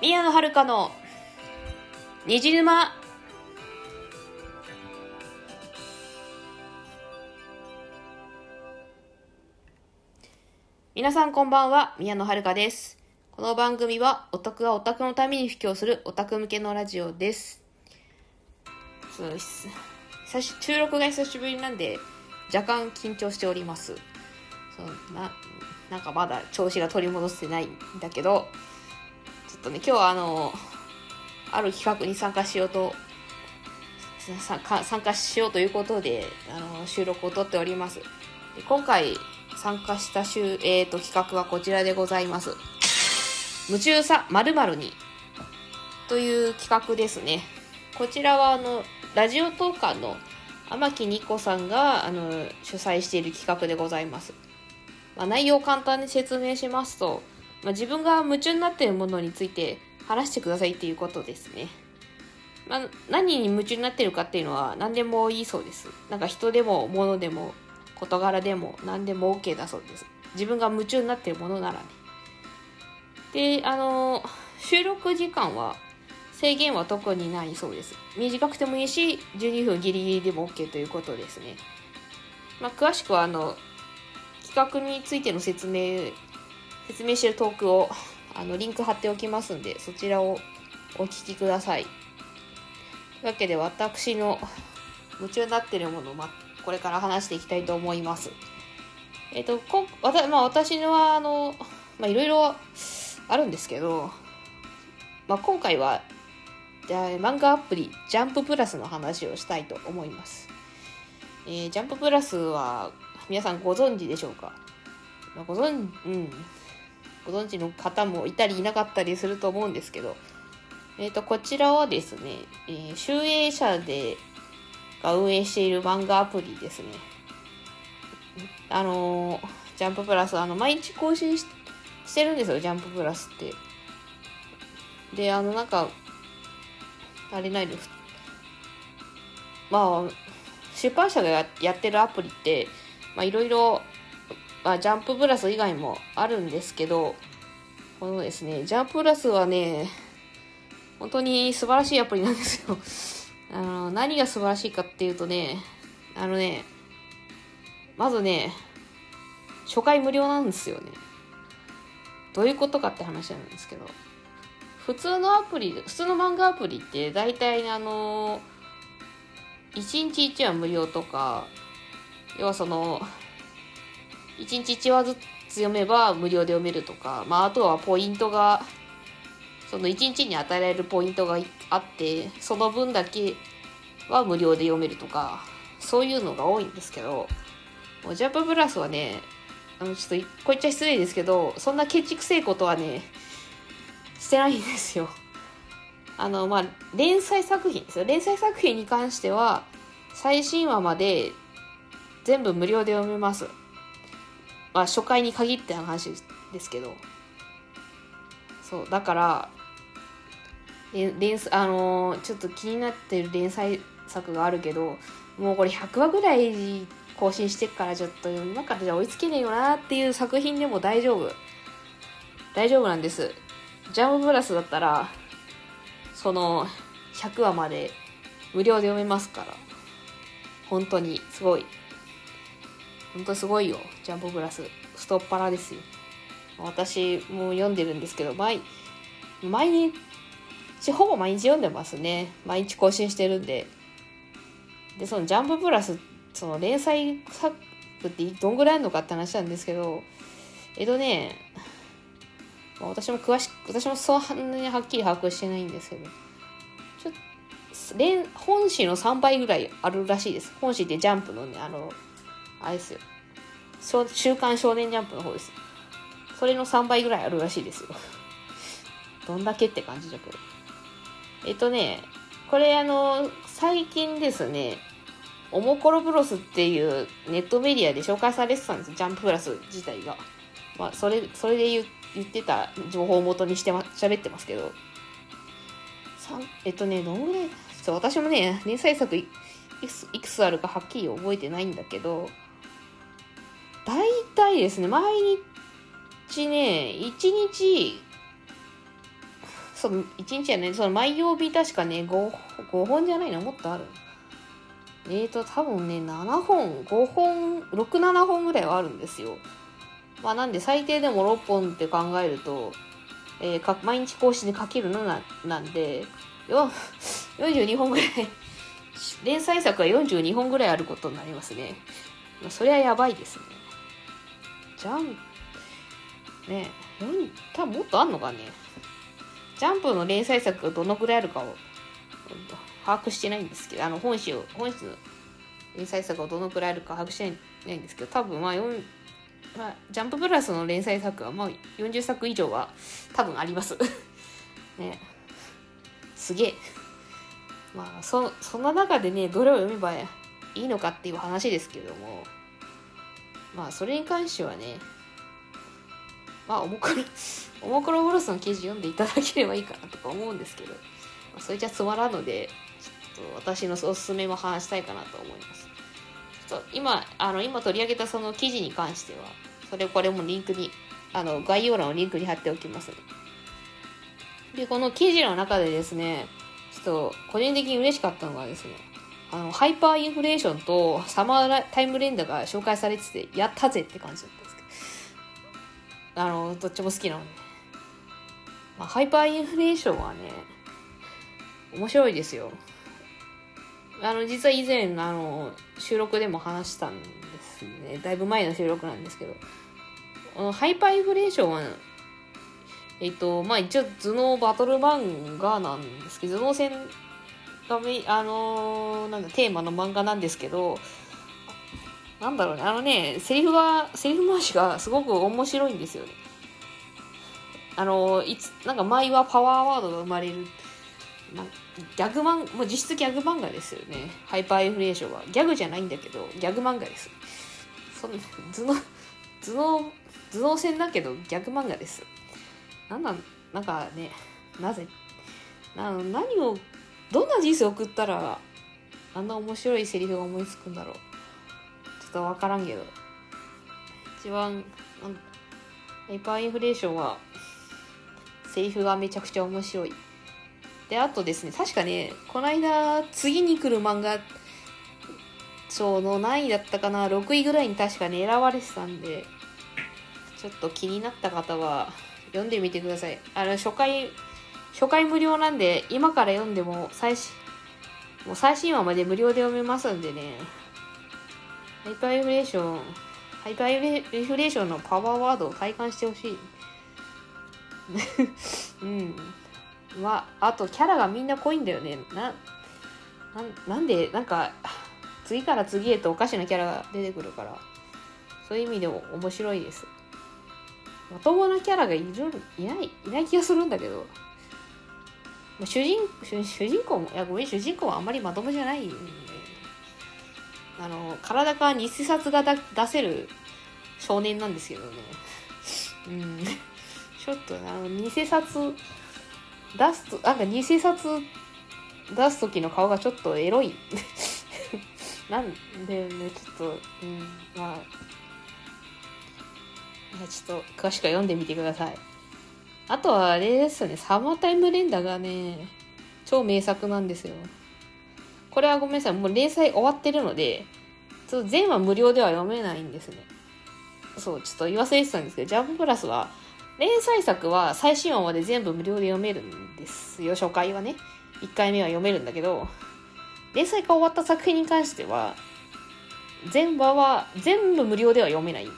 宮野遥の虹沼皆さんこんばんは宮野遥です。この番組はオタクがオタクのために布教するオタク向けのラジオです。そうです。久し収録が久しぶりなんで若干緊張しております。そうななんかまだ調子が取り戻せてないんだけどっとね今日はあのある企画に参加しようと参加しようということであの収録をとっております。で今回参加した週、えーと、企画はこちらでございます。夢中さ〇〇にという企画ですね。こちらはあのラジオトーカーの天木ニコさんがあの主催している企画でございます。まあ、内容を簡単に説明しますと、まあ、自分が夢中になっているものについて話してくださいっていうことですね。まあ、何に夢中になってるかっていうのは何でもいいそうです。なんか人でも物でも事柄でも何でも OK だそうです。自分が夢中になってるものならね。で、あの、収録時間は制限は特にないそうです。短くてもいいし、12分ギリギリでも OK ということですね。まあ、詳しくはあの、企画についての説明、説明してるトークを、あの、リンク貼っておきますんで、そちらをお聞きください。というわけで、私の夢中になってるものを、ま、これから話していきたいと思います。えっ、ー、と、こ、まあ、私のは、あの、まあ、いろいろあるんですけど、まあ、今回は、じゃあ、漫画アプリ、ジャンププラスの話をしたいと思います。えー、ジャンププラスは、皆さんご存知でしょうか、ご存、うん、ご存知の方もいたりいなかったりすると思うんですけど、えっ、ー、と、こちらはですね、えー、集英社で、が運営している漫画アプリですね。あのー、ジャンププラス、あの、毎日更新してるんですよ、ジャンププラスって。で、あの、なんか、あれないの、まあ、出版社がやってるアプリって、まあいろいろ、あ、ジャンププラス以外もあるんですけど、このですね、ジャンププラスはね、本当に素晴らしいアプリなんですよ。あの、何が素晴らしいかっていうとね、あのね、まずね、初回無料なんですよね。どういうことかって話なんですけど、普通のアプリ、普通の漫画アプリって大体あの、1日1話無料とか、要はその、1日1話ずつ読めば無料で読めるとか、まあ、あとはポイントが、その1日に与えられるポイントがあって、その分だけは無料で読めるとか、そういうのが多いんですけど、もうジャンププラスはね、あの、ちょっと、こう言っちゃ失礼ですけど、そんなケチくせえことはね、してないんですよ。あの、まあ、連載作品ですよ。連載作品に関しては、最新話まで全部無料で読めます。まあ、初回に限っての話ですけど。そう、だから、連あのー、ちょっと気になってる連載作があるけど、もうこれ100話ぐらい更新してからちょっと今からじゃ追いつけねえよなっていう作品でも大丈夫。大丈夫なんです。ジャムプラスだったら、その100話まで無料で読めますから。本当にすごい。ほんとすごいよ。ジャンボプラス。太っ腹ですよ。私も読んでるんですけど、毎、毎日、ほぼ毎日読んでますね。毎日更新してるんで。で、そのジャンププラス、その連載作ってどんぐらいあるのかって話なんですけど、えっとね、私も詳しく、私もそんなにはっきり把握してないんですけど、ちょっと、本誌の3倍ぐらいあるらしいです。本誌ってジャンプのね、あの、あれですよ。週刊少年ジャンプの方です。それの3倍ぐらいあるらしいですよ。どんだけって感じだけど。えっとね、これあの、最近ですね、おもころブロスっていうネットメディアで紹介されてたんです。ジャンププラス自体が。まあ、それ、それで言言ってた情報を元にしてま、喋ってますけど。えっとね、どんぐらい、ちょ私もね、連載作いくつあるかはっきり覚えてないんだけど、大体ですね、毎日ね、1日そう、1日はね、その毎曜日確かね、5, 5本じゃないの？もっとある。えーと、多分ね、7本、5本、6、7本ぐらいはあるんですよ。まあなんで最低でも6本って考えると、えー、か毎日更新で書けるの？ななんで、42本ぐらい連載作は42本ぐらいあることになりますね。まあ、そりゃやばいですね。じゃん、ね多分もっとあんのかね。ジャンプの連載作がどのぐらいあるかを把握してないんですけど、あの本誌を、本誌の連載作がどのくらいあるか把握してないんですけど、多分まあ4、まあ、ジャンププラスの連載作はまあ40作以上は多分あります。ね。すげえ。まあ、そ、そんな中でね、どれを読めばいいのかっていう話ですけども、まあ、それに関してはね、まあ、おもくろ、おもくろブロスの記事読んでいただければいいかなとか思うんですけど、まあ、それじゃつまらんので、ちょっと私のおすすめも話したいかなと思います。ちょっと今、あの、今取り上げたその記事に関しては、それこれもリンクに、あの、概要欄のリンクに貼っておきます。で、この記事の中でですね、ちょっと個人的に嬉しかったのがですね、あの、ハイパーインフレーションとサマータイムレンダーが紹介されてて、やったぜって感じだったんですけど、あの、どっちも好きなので。まあ、ハイパーインフレーションはね、面白いですよ。あの、実は以前、あの、収録でも話したんですね。だいぶ前の収録なんですけど、このハイパーインフレーションは、えっと、まあ一応頭脳バトル漫画なんですけど、頭脳戦がめ、あのー、なんだ、テーマの漫画なんですけど、なんだろうね、あのね、セリフが、セリフ回しがすごく面白いんですよね。あの、いつ、なんか前はパワーワードが生まれる。まギャグ漫、もう実質ギャグ漫画ですよね。ハイパーインフレーションは。ギャグじゃないんだけど、ギャグ漫画です。その、頭脳、頭脳、頭脳戦だけどギャグ漫画です。なんなん、なんかね、なぜ、な何を、どんな人生送ったら、あんな面白いセリフが思いつくんだろう。ちょっとわからんけど。一番、なんハイパーインフレーションは、セリフがめちゃくちゃ面白い。で、あとですね、確かね、この間、次に来る漫画賞の何位だったかな、6位ぐらいに確かに選ばれてたんで、ちょっと気になった方は、読んでみてください。あの、初回、初回無料なんで、今から読んでも最新、もう最新話まで無料で読めますんでね。ハイパーインフレーション、ハイパーインフレーションのパワーワードを体感してほしい。うん。まあ、あとキャラがみんな濃いんだよね。な、ななんで、なんか、次から次へとおかしなキャラが出てくるから、そういう意味でも面白いです。まともなキャラがいる、いない、いない気がするんだけど、主人、主人公も、いや、ごめん、主人公はあんまりまともじゃないんで、あの、体から偽札が出せる少年なんですけどね。うん。ちょっと、あの、偽札、出すと、なんか偽札出す時の顔がちょっとエロい。なんでね、ちょっと、うん、まあ、ちょっと詳しくは読んでみてください。あとはあれですね、サマータイム連打がね、超名作なんですよ。これはごめんなさい、もう連載終わってるので、ちょっと全話無料では読めないんですね。そう、ちょっと言わせてたんですけど、ジャンププラスは、連載作は最新話まで全部無料で読めるんですよ、初回はね。1回目は読めるんだけど、連載が終わった作品に関しては、全話は全部無料では読めない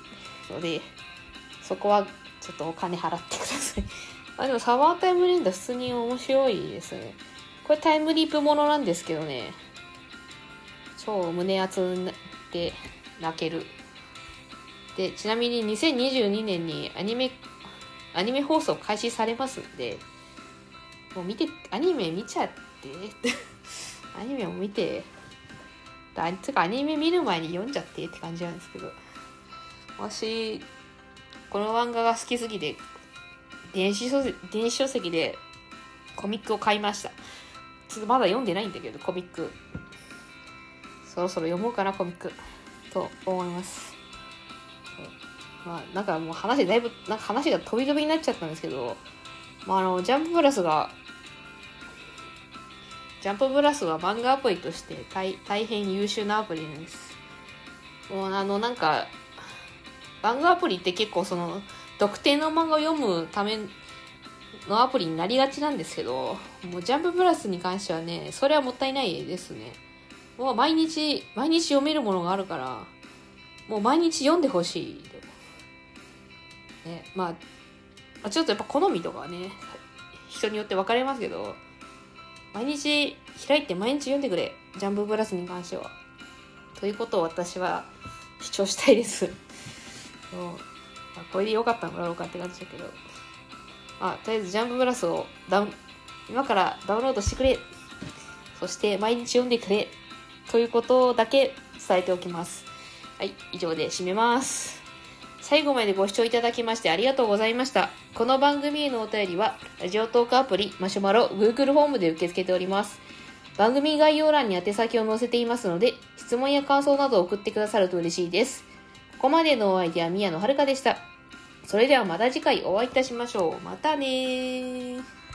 ので、そこはちょっとお金払ってください。あ、でもサマータイムレンダー普通に面白いですね。これタイムリープものなんですけどね、超胸熱で泣ける。で、ちなみに2022年にアニメ、アニメ放送開始されますんで、もう見て、アニメ見ちゃって。アニメを見て、あつかアニメ見る前に読んじゃってって感じなんですけど、私、この漫画が好きすぎて、電子書電子書籍でコミックを買いました。ちょっとまだ読んでないんだけど、コミック。そろそろ読もうかな、コミック。と思います。まあ、なんかもう話だいぶ、なんか話が飛び飛びになっちゃったんですけど、まあ、あの、ジャンププラスが、ジャンププラスは漫画アプリとして大大変優秀なアプリです。もうあの、なんか、漫画アプリって結構その、特定の漫画を読むためのアプリになりがちなんですけど、もうジャンププラスに関してはね、それはもったいないですね。もう毎日、毎日読めるものがあるから、もう毎日読んでほしい。ね、まあ、ちょっとやっぱ好みとかはね、人によって分かれますけど、毎日開いて毎日読んでくれ。ジャンププラスに関しては。ということを私は主張したいです。そうあこれで良かったのかどうかって感じだけど。あ、とりあえずジャンププラスをダウン、今からダウンロードしてくれ。そして毎日読んでくれ。ということだけ伝えておきます。はい、以上で締めます。最後までご視聴いただきましてありがとうございました。この番組へのお便りは、ラジオトークアプリ、マシュマロ、Google ホームで受け付けております。番組概要欄に宛先を載せていますので、質問や感想などを送ってくださると嬉しいです。ここまでのお相手は宮野遥でした。それではまた次回お会いいたしましょう。またね